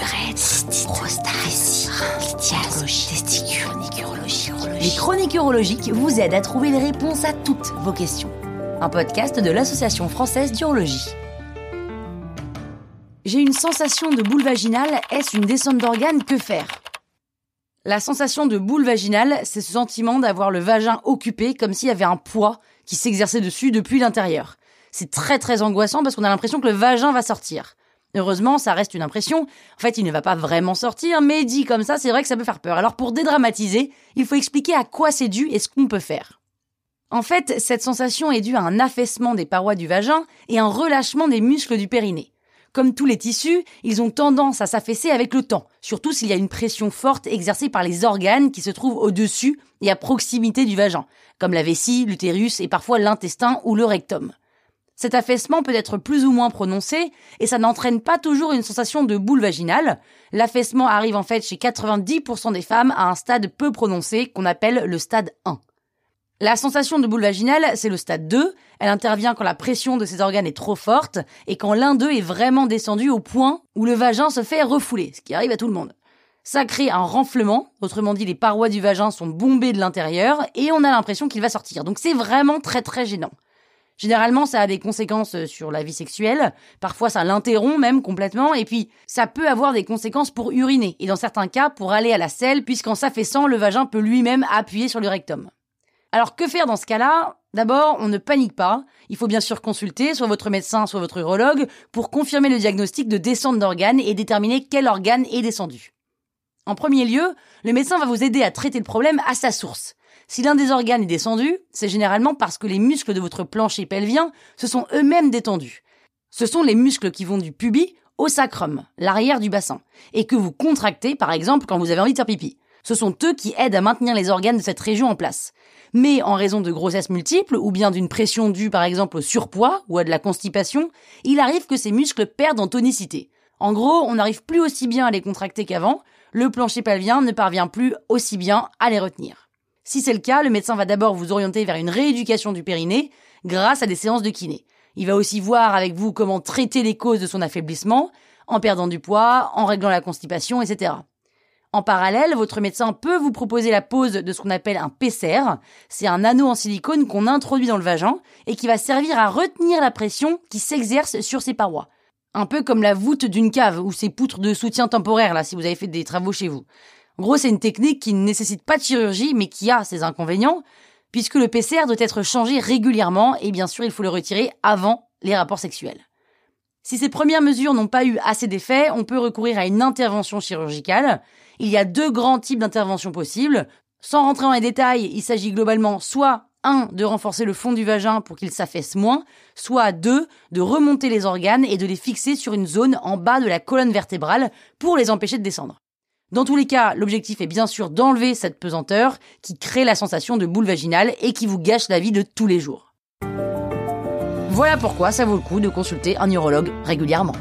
urètre, prostate, lithiase, testicules, chronique urologie. Les chroniques urologiques vous aident à trouver les réponses à toutes vos questions. Un podcast de l'Association française d'urologie. J'ai une sensation de boule vaginale, est-ce une descente d'organes? Que faire? La sensation de boule vaginale, c'est ce sentiment d'avoir le vagin occupé comme s'il y avait un poids qui s'exerçait dessus depuis l'intérieur. C'est très très angoissant parce qu'on a l'impression que le vagin va sortir. Heureusement, ça reste une impression. En fait, il ne va pas vraiment sortir, mais dit comme ça, c'est vrai que ça peut faire peur. Alors pour dédramatiser, il faut expliquer à quoi c'est dû et ce qu'on peut faire. En fait, cette sensation est due à un affaissement des parois du vagin et un relâchement des muscles du périnée. Comme tous les tissus, ils ont tendance à s'affaisser avec le temps, surtout s'il y a une pression forte exercée par les organes qui se trouvent au-dessus et à proximité du vagin, comme la vessie, l'utérus et parfois l'intestin ou le rectum. Cet affaissement peut être plus ou moins prononcé et ça n'entraîne pas toujours une sensation de boule vaginale. L'affaissement arrive en fait chez 90% des femmes à un stade peu prononcé qu'on appelle le stade 1. La sensation de boule vaginale, c'est le stade 2. Elle intervient quand la pression de ces organes est trop forte et quand l'un d'eux est vraiment descendu au point où le vagin se fait refouler, ce qui arrive à tout le monde. Ça crée un renflement, autrement dit les parois du vagin sont bombées de l'intérieur et on a l'impression qu'il va sortir. Donc c'est vraiment très très gênant. Généralement, ça a des conséquences euh, sur la vie sexuelle. Parfois, ça l'interrompt même complètement. Et puis, ça peut avoir des conséquences pour uriner. Et dans certains cas, pour aller à la selle, puisqu'en s'affaissant, le vagin peut lui-même appuyer sur le rectum. Alors, que faire dans ce cas-là? D'abord, on ne panique pas. Il faut bien sûr consulter soit votre médecin, soit votre urologue pour confirmer le diagnostic de descente d'organes et déterminer quel organe est descendu. En premier lieu, le médecin va vous aider à traiter le problème à sa source. Si l'un des organes est descendu, c'est généralement parce que les muscles de votre plancher pelvien se sont eux-mêmes détendus. Ce sont les muscles qui vont du pubis au sacrum, l'arrière du bassin, et que vous contractez par exemple quand vous avez envie de faire pipi. Ce sont eux qui aident à maintenir les organes de cette région en place. Mais en raison de grossesses multiples ou bien d'une pression due par exemple au surpoids ou à de la constipation, il arrive que ces muscles perdent en tonicité. En gros, on n'arrive plus aussi bien à les contracter qu'avant, le plancher pelvien ne parvient plus aussi bien à les retenir. Si c'est le cas, le médecin va d'abord vous orienter vers une rééducation du périnée grâce à des séances de kiné. Il va aussi voir avec vous comment traiter les causes de son affaiblissement, en perdant du poids, en réglant la constipation, etc. En parallèle, votre médecin peut vous proposer la pose de ce qu'on appelle un PCR. C'est un anneau en silicone qu'on introduit dans le vagin et qui va servir à retenir la pression qui s'exerce sur ses parois. Un peu comme la voûte d'une cave ou ces poutres de soutien temporaire là si vous avez fait des travaux chez vous. En gros, c'est une technique qui ne nécessite pas de chirurgie, mais qui a ses inconvénients, puisque le PCR doit être changé régulièrement, et bien sûr, il faut le retirer avant les rapports sexuels. Si ces premières mesures n'ont pas eu assez d'effet, on peut recourir à une intervention chirurgicale. Il y a deux grands types d'interventions possibles. Sans rentrer dans les détails, il s'agit globalement soit un, de renforcer le fond du vagin pour qu'il s'affaisse moins, soit deux, de remonter les organes et de les fixer sur une zone en bas de la colonne vertébrale pour les empêcher de descendre. Dans tous les cas, l'objectif est bien sûr d'enlever cette pesanteur qui crée la sensation de boule vaginale et qui vous gâche la vie de tous les jours. Voilà pourquoi ça vaut le coup de consulter un urologue régulièrement.